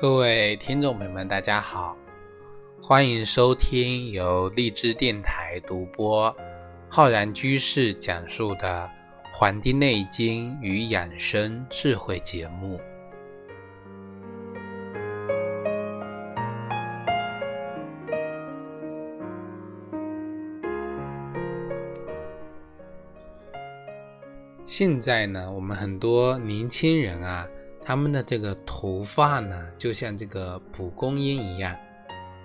各位听众朋友们，大家好，欢迎收听由荔枝电台独播、浩然居士讲述的《黄帝内经与养生智慧》节目。现在呢，我们很多年轻人啊。他们的这个头发呢，就像这个蒲公英一样，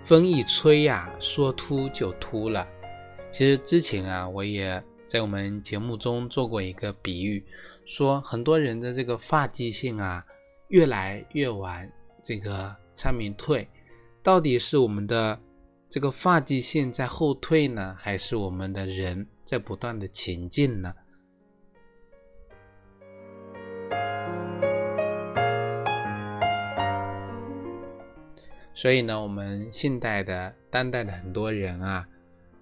风一吹呀，说秃就秃了。其实之前啊，我也在我们节目中做过一个比喻，说很多人的这个发际线啊，越来越往这个上面退，到底是我们的这个发际线在后退呢，还是我们的人在不断的前进呢？所以呢，我们现代的当代的很多人啊，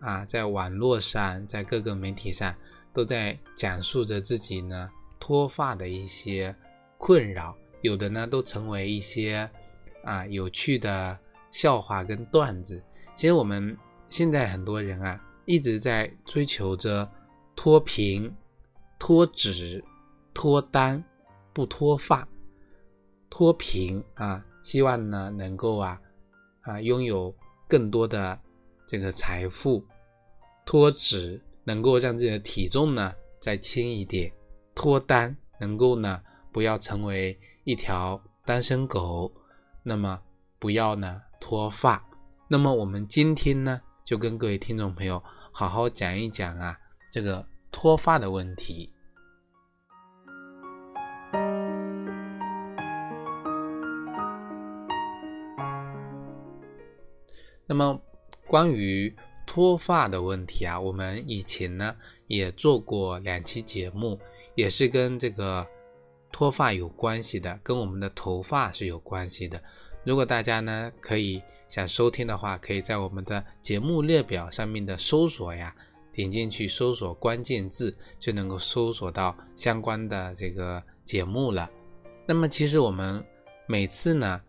啊，在网络上，在各个媒体上，都在讲述着自己呢脱发的一些困扰，有的呢都成为一些啊有趣的笑话跟段子。其实我们现在很多人啊，一直在追求着脱贫、脱脂、脱单、不脱发、脱贫啊。希望呢，能够啊啊拥有更多的这个财富，脱脂能够让自己的体重呢再轻一点，脱单能够呢不要成为一条单身狗，那么不要呢脱发。那么我们今天呢就跟各位听众朋友好好讲一讲啊这个脱发的问题。那么，关于脱发的问题啊，我们以前呢也做过两期节目，也是跟这个脱发有关系的，跟我们的头发是有关系的。如果大家呢可以想收听的话，可以在我们的节目列表上面的搜索呀，点进去搜索关键字，就能够搜索到相关的这个节目了。那么，其实我们每次呢。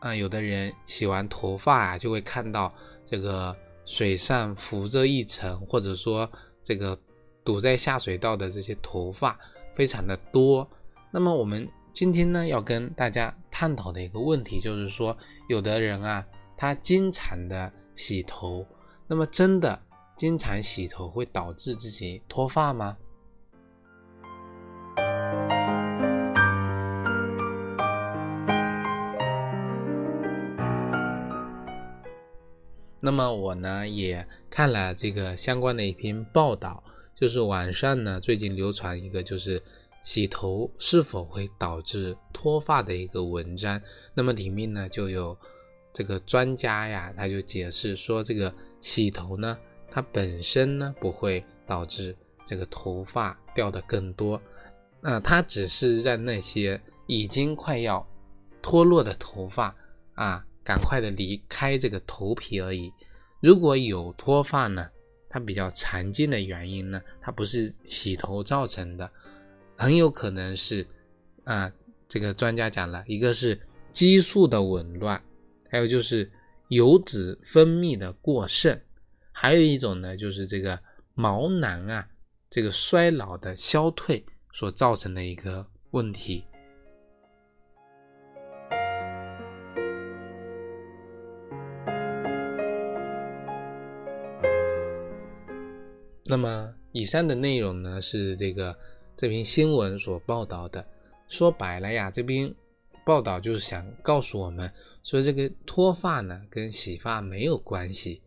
啊，有的人洗完头发啊，就会看到这个水上浮着一层，或者说这个堵在下水道的这些头发非常的多。那么我们今天呢，要跟大家探讨的一个问题，就是说，有的人啊，他经常的洗头，那么真的经常洗头会导致自己脱发吗？那么我呢也看了这个相关的一篇报道，就是网上呢最近流传一个就是洗头是否会导致脱发的一个文章。那么里面呢就有这个专家呀，他就解释说，这个洗头呢它本身呢不会导致这个头发掉的更多，那它只是让那些已经快要脱落的头发啊。赶快的离开这个头皮而已。如果有脱发呢，它比较常见的原因呢，它不是洗头造成的，很有可能是啊，这个专家讲了一个是激素的紊乱，还有就是油脂分泌的过剩，还有一种呢就是这个毛囊啊这个衰老的消退所造成的一个问题。那么以上的内容呢，是这个这篇新闻所报道的。说白了呀，这篇报道就是想告诉我们，说这个脱发呢跟洗发没有关系。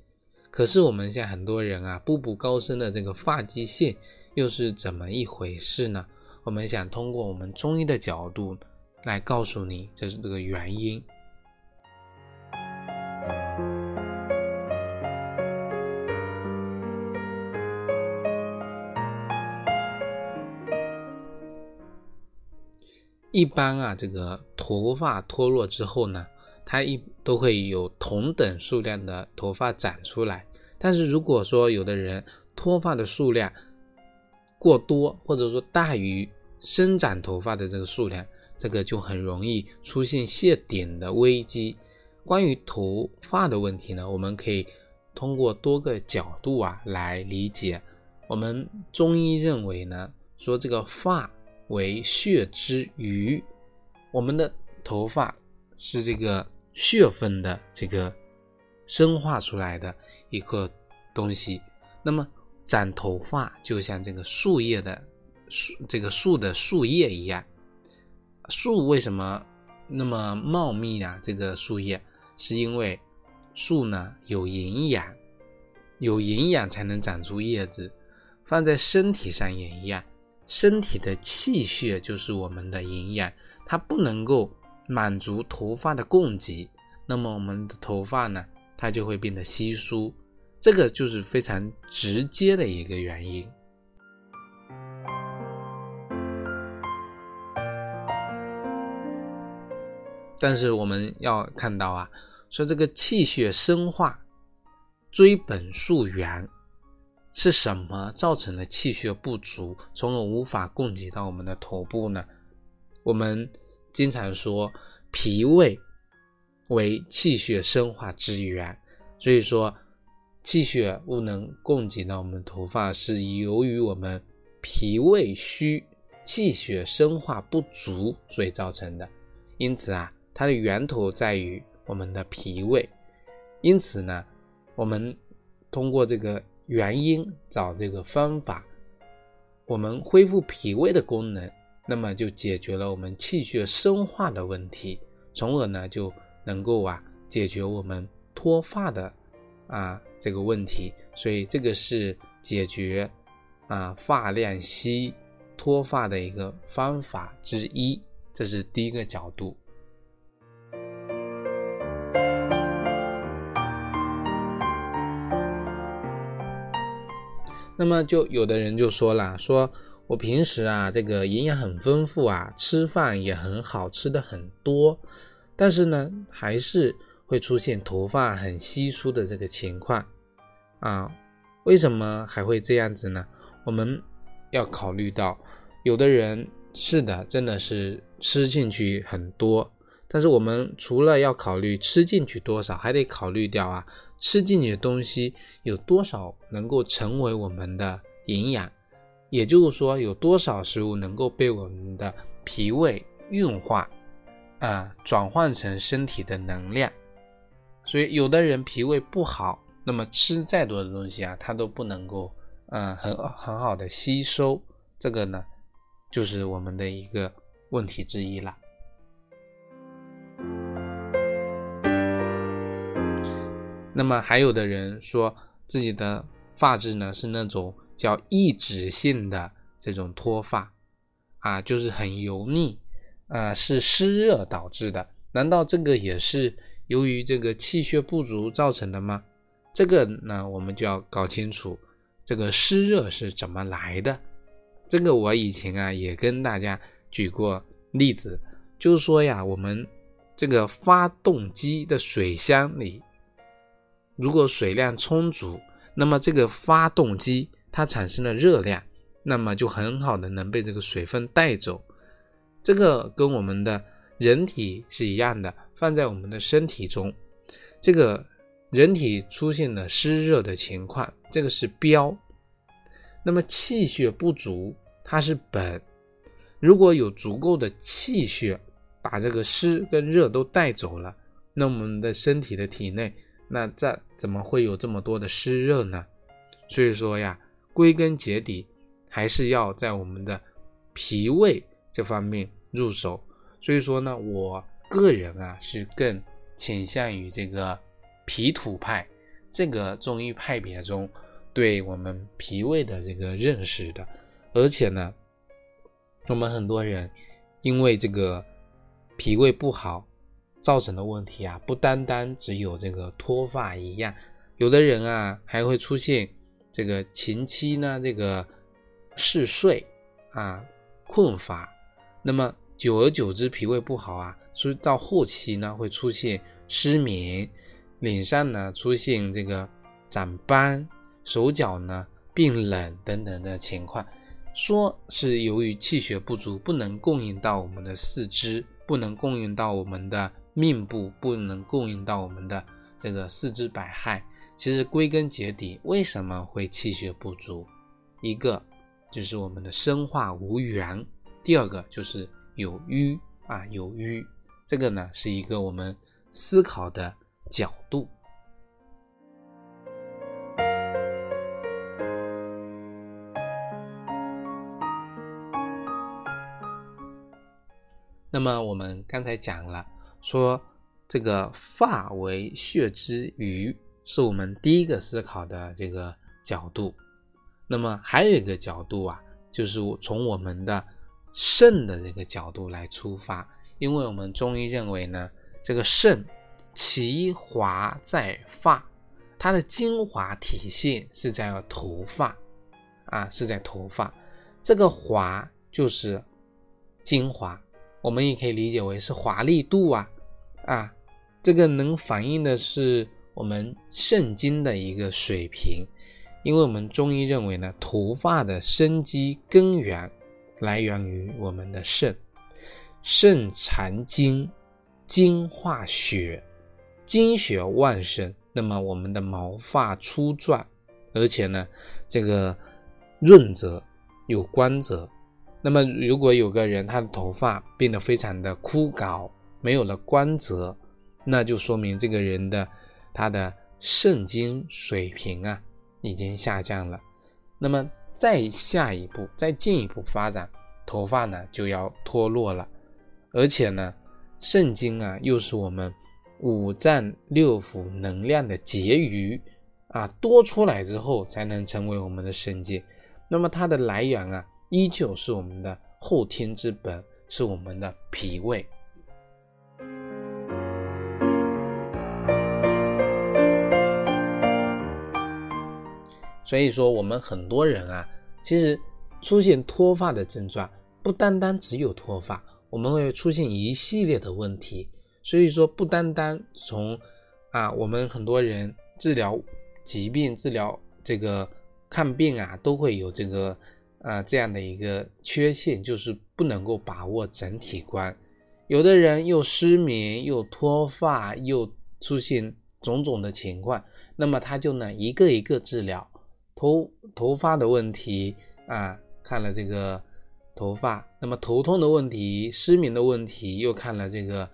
可是我们现在很多人啊，步步高升的这个发际线又是怎么一回事呢？我们想通过我们中医的角度来告诉你，这是这个原因。一般啊，这个头发脱落之后呢，它一都会有同等数量的头发长出来。但是如果说有的人脱发的数量过多，或者说大于生长头发的这个数量，这个就很容易出现谢顶的危机。关于头发的问题呢，我们可以通过多个角度啊来理解。我们中医认为呢，说这个发为血之余，我们的头发是这个血分的这个生化出来的一个东西。那么长头发就像这个树叶的树，这个树的树叶一样。树为什么那么茂密啊？这个树叶是因为树呢有营养，有营养才能长出叶子。放在身体上也一样，身体的气血就是我们的营养，它不能够满足头发的供给，那么我们的头发呢，它就会变得稀疏。这个就是非常直接的一个原因。但是我们要看到啊，说这个气血生化，追本溯源，是什么造成了气血不足，从而无法供给到我们的头部呢？我们经常说脾胃为气血生化之源，所以说气血不能供给到我们头发，是由于我们脾胃虚，气血生化不足所以造成的。因此啊。它的源头在于我们的脾胃，因此呢，我们通过这个原因找这个方法，我们恢复脾胃的功能，那么就解决了我们气血生化的问题，从而呢就能够啊解决我们脱发的啊这个问题，所以这个是解决啊发量稀脱发的一个方法之一，这是第一个角度。那么就有的人就说了，说我平时啊，这个营养很丰富啊，吃饭也很好吃的很多，但是呢，还是会出现头发很稀疏的这个情况啊。为什么还会这样子呢？我们要考虑到，有的人是的，真的是吃进去很多，但是我们除了要考虑吃进去多少，还得考虑掉啊。吃进去的东西有多少能够成为我们的营养？也就是说，有多少食物能够被我们的脾胃运化，啊，转换成身体的能量？所以，有的人脾胃不好，那么吃再多的东西啊，它都不能够，嗯，很很好的吸收。这个呢，就是我们的一个问题之一了。那么还有的人说自己的发质呢是那种叫抑制性的这种脱发，啊，就是很油腻，啊，是湿热导致的。难道这个也是由于这个气血不足造成的吗？这个呢，我们就要搞清楚这个湿热是怎么来的。这个我以前啊也跟大家举过例子，就是说呀，我们这个发动机的水箱里。如果水量充足，那么这个发动机它产生的热量，那么就很好的能被这个水分带走。这个跟我们的人体是一样的，放在我们的身体中，这个人体出现了湿热的情况，这个是标。那么气血不足，它是本。如果有足够的气血把这个湿跟热都带走了，那我们的身体的体内。那这怎么会有这么多的湿热呢？所以说呀，归根结底还是要在我们的脾胃这方面入手。所以说呢，我个人啊是更倾向于这个脾土派这个中医派别中对我们脾胃的这个认识的。而且呢，我们很多人因为这个脾胃不好。造成的问题啊，不单单只有这个脱发一样，有的人啊还会出现这个前期呢这个嗜睡啊困乏，那么久而久之脾胃不好啊，所以到后期呢会出现失眠，脸上呢出现这个长斑，手脚呢变冷等等的情况，说是由于气血不足，不能供应到我们的四肢，不能供应到我们的命部，不能供应到我们的这个四肢百骸。其实归根结底，为什么会气血不足？一个就是我们的生化无源，第二个就是有瘀啊，有瘀。这个呢是一个我们思考的角度。那么我们刚才讲了，说这个发为血之余，是我们第一个思考的这个角度。那么还有一个角度啊，就是从我们的肾的这个角度来出发，因为我们中医认为呢，这个肾其华在发，它的精华体现是在头发啊，是在头发。这个华就是精华。我们也可以理解为是华丽度啊，啊，这个能反映的是我们肾精的一个水平，因为我们中医认为呢，头发的生机根源来源于我们的肾，肾藏精，精化血，精血旺盛，那么我们的毛发粗壮，而且呢，这个润泽有光泽。那么，如果有个人他的头发变得非常的枯槁，没有了光泽，那就说明这个人的他的肾精水平啊已经下降了。那么再下一步，再进一步发展，头发呢就要脱落了。而且呢，肾精啊又是我们五脏六腑能量的结余啊，多出来之后才能成为我们的肾精。那么它的来源啊。依旧是我们的后天之本，是我们的脾胃。所以说，我们很多人啊，其实出现脱发的症状，不单单只有脱发，我们会出现一系列的问题。所以说，不单单从啊，我们很多人治疗疾病、治疗这个看病啊，都会有这个。啊，这样的一个缺陷就是不能够把握整体观。有的人又失眠，又脱发，又出现种种的情况，那么他就呢一个一个治疗头头发的问题啊，看了这个头发，那么头痛的问题、失眠的问题，又看了这个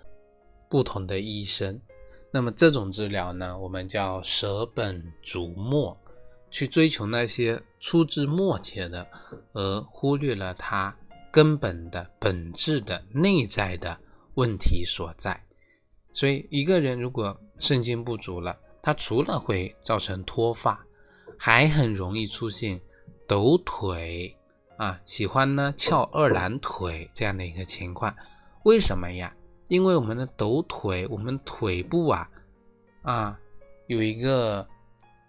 不同的医生。那么这种治疗呢，我们叫舍本逐末。去追求那些粗枝末节的，而忽略了它根本的本质的内在的问题所在。所以，一个人如果肾精不足了，他除了会造成脱发，还很容易出现抖腿啊，喜欢呢翘二郎腿这样的一个情况。为什么呀？因为我们的抖腿，我们腿部啊啊有一个。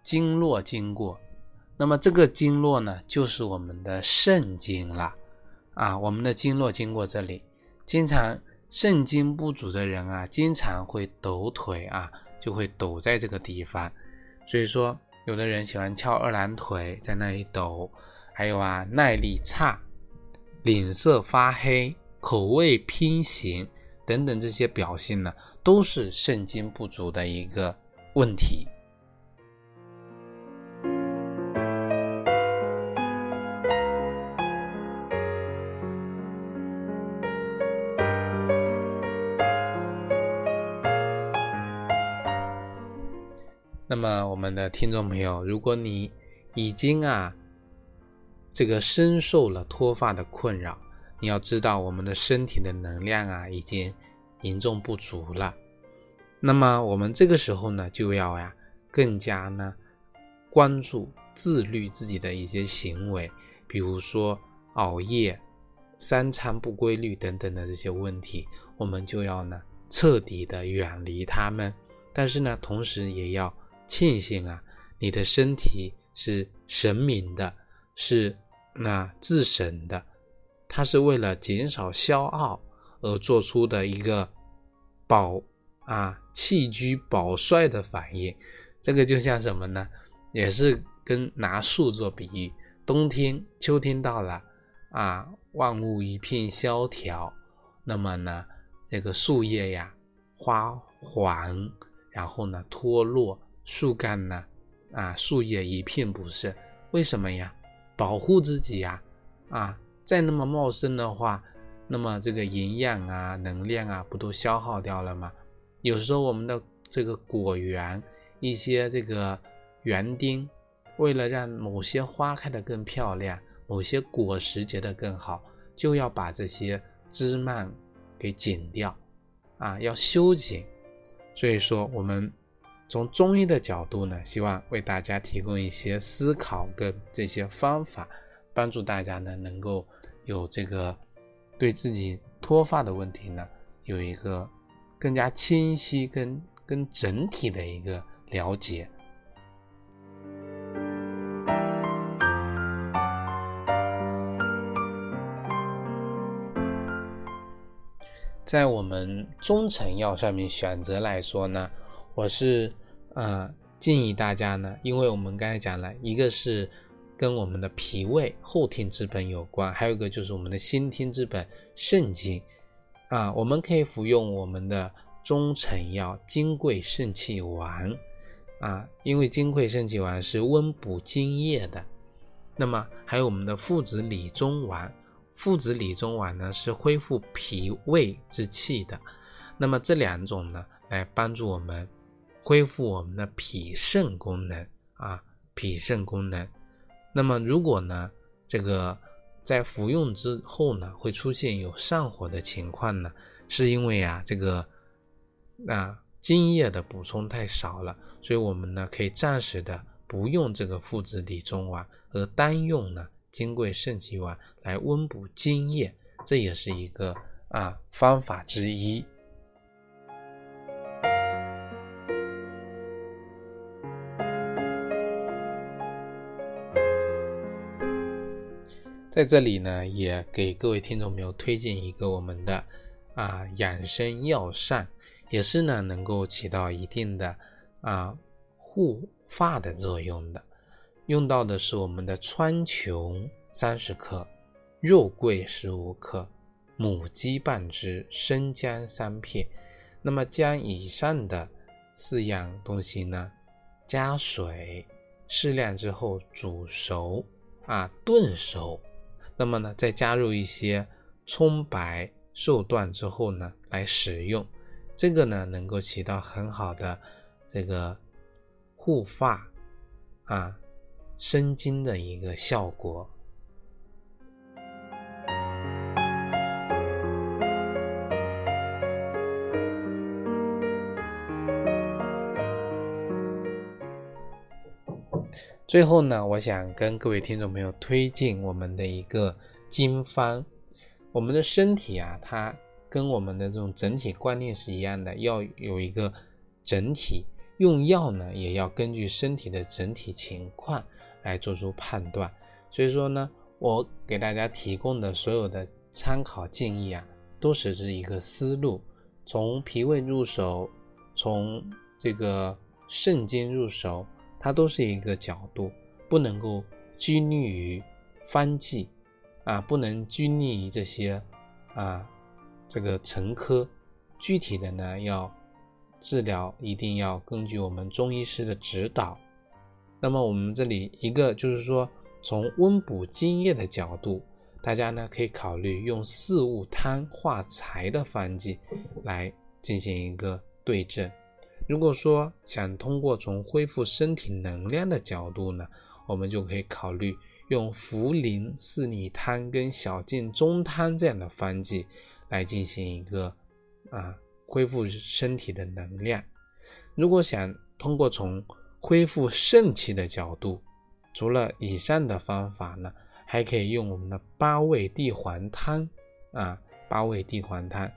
经络经过，那么这个经络呢，就是我们的肾经了啊。我们的经络经过这里，经常肾精不足的人啊，经常会抖腿啊，就会抖在这个地方。所以说，有的人喜欢翘二郎腿，在那里抖，还有啊，耐力差、脸色发黑、口味偏咸等等这些表现呢，都是肾精不足的一个问题。们的听众朋友，如果你已经啊，这个深受了脱发的困扰，你要知道，我们的身体的能量啊，已经严重不足了。那么，我们这个时候呢，就要呀，更加呢，关注自律自己的一些行为，比如说熬夜、三餐不规律等等的这些问题，我们就要呢，彻底的远离他们。但是呢，同时也要。庆幸啊，你的身体是神明的，是那自神的，它是为了减少消耗而做出的一个保啊气居保帅的反应。这个就像什么呢？也是跟拿树做比喻。冬天、秋天到了啊，万物一片萧条，那么呢，这个树叶呀花黄，然后呢脱落，树干呢啊树叶一片不是，为什么呀？保护自己呀，啊，再那么茂盛的话，那么这个营养啊、能量啊，不都消耗掉了吗？有时候我们的这个果园一些这个园丁，为了让某些花开得更漂亮。某些果实结得更好，就要把这些枝蔓给剪掉，啊，要修剪。所以说，我们从中医的角度呢，希望为大家提供一些思考跟这些方法，帮助大家呢能够有这个对自己脱发的问题呢有一个更加清晰跟跟整体的一个了解。在我们中成药上面选择来说呢，我是呃建议大家呢，因为我们刚才讲了一个是跟我们的脾胃后天之本有关，还有一个就是我们的先天之本肾经。啊，我们可以服用我们的中成药金匮肾气丸。啊，因为金匮肾气丸是温补津液的，那么还有我们的附子理中丸。附子理中丸呢是恢复脾胃之气的，那么这两种呢来帮助我们恢复我们的脾肾功能啊，脾肾功能。那么如果呢这个在服用之后呢会出现有上火的情况呢，是因为啊这个啊津液的补充太少了，所以我们呢可以暂时的不用这个附子理中丸，而单用呢。金匮肾气丸来温补津液，这也是一个啊方法之一。在这里呢，也给各位听众朋友推荐一个我们的啊养生药膳，也是呢能够起到一定的啊护发的作用的。用到的是我们的川穹三十克，肉桂十五克，母鸡半只，生姜三片。那么将以上的四样东西呢，加水适量之后煮熟啊炖熟，那么呢再加入一些葱白受断之后呢来使用，这个呢能够起到很好的这个护发啊。生津的一个效果。最后呢，我想跟各位听众朋友推荐我们的一个经方。我们的身体啊，它跟我们的这种整体观念是一样的，要有一个整体。用药呢，也要根据身体的整体情况。来做出判断，所以说呢，我给大家提供的所有的参考建议啊，都是这一个思路，从脾胃入手，从这个肾经入手，它都是一个角度，不能够拘泥于方剂啊，不能拘泥于这些啊这个成科，具体的呢要治疗，一定要根据我们中医师的指导。那么我们这里一个就是说，从温补津液的角度，大家呢可以考虑用四物汤化财的方剂来进行一个对症。如果说想通过从恢复身体能量的角度呢，我们就可以考虑用茯苓四逆汤跟小径中汤这样的方剂来进行一个啊恢复身体的能量。如果想通过从恢复肾气的角度，除了以上的方法呢，还可以用我们的八味地黄汤啊，八味地黄汤，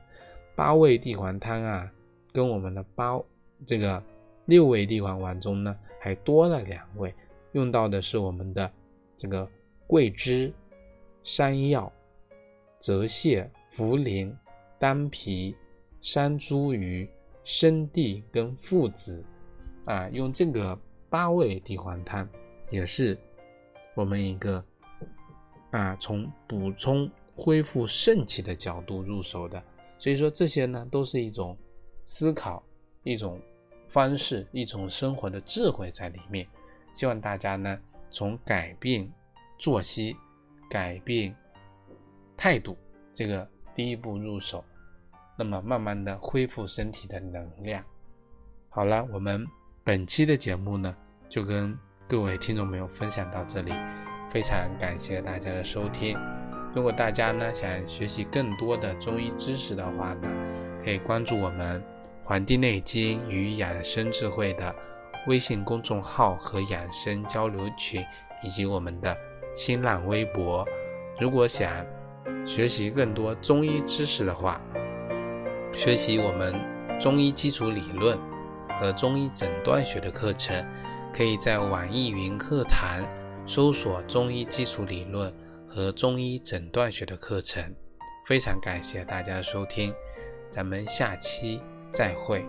八味地黄汤啊，跟我们的八这个六味地黄丸中呢，还多了两味，用到的是我们的这个桂枝、山药、泽泻、茯苓、丹皮、山茱萸、生地跟附子。啊，用这个八味地黄汤，也是我们一个啊，从补充恢复肾气的角度入手的。所以说这些呢，都是一种思考、一种方式、一种生活的智慧在里面。希望大家呢，从改变作息、改变态度这个第一步入手，那么慢慢的恢复身体的能量。好了，我们本期的节目呢，就跟各位听众朋友分享到这里，非常感谢大家的收听。如果大家呢想学习更多的中医知识的话呢，可以关注我们《黄帝内经与养生智慧》的微信公众号和养生交流群，以及我们的新浪微博。如果想学习更多中医知识的话，学习我们中医基础理论和中医诊断学的课程，可以在网易云课堂搜索“中医基础理论”。和中医诊断学的课程，非常感谢大家的收听，咱们下期再会。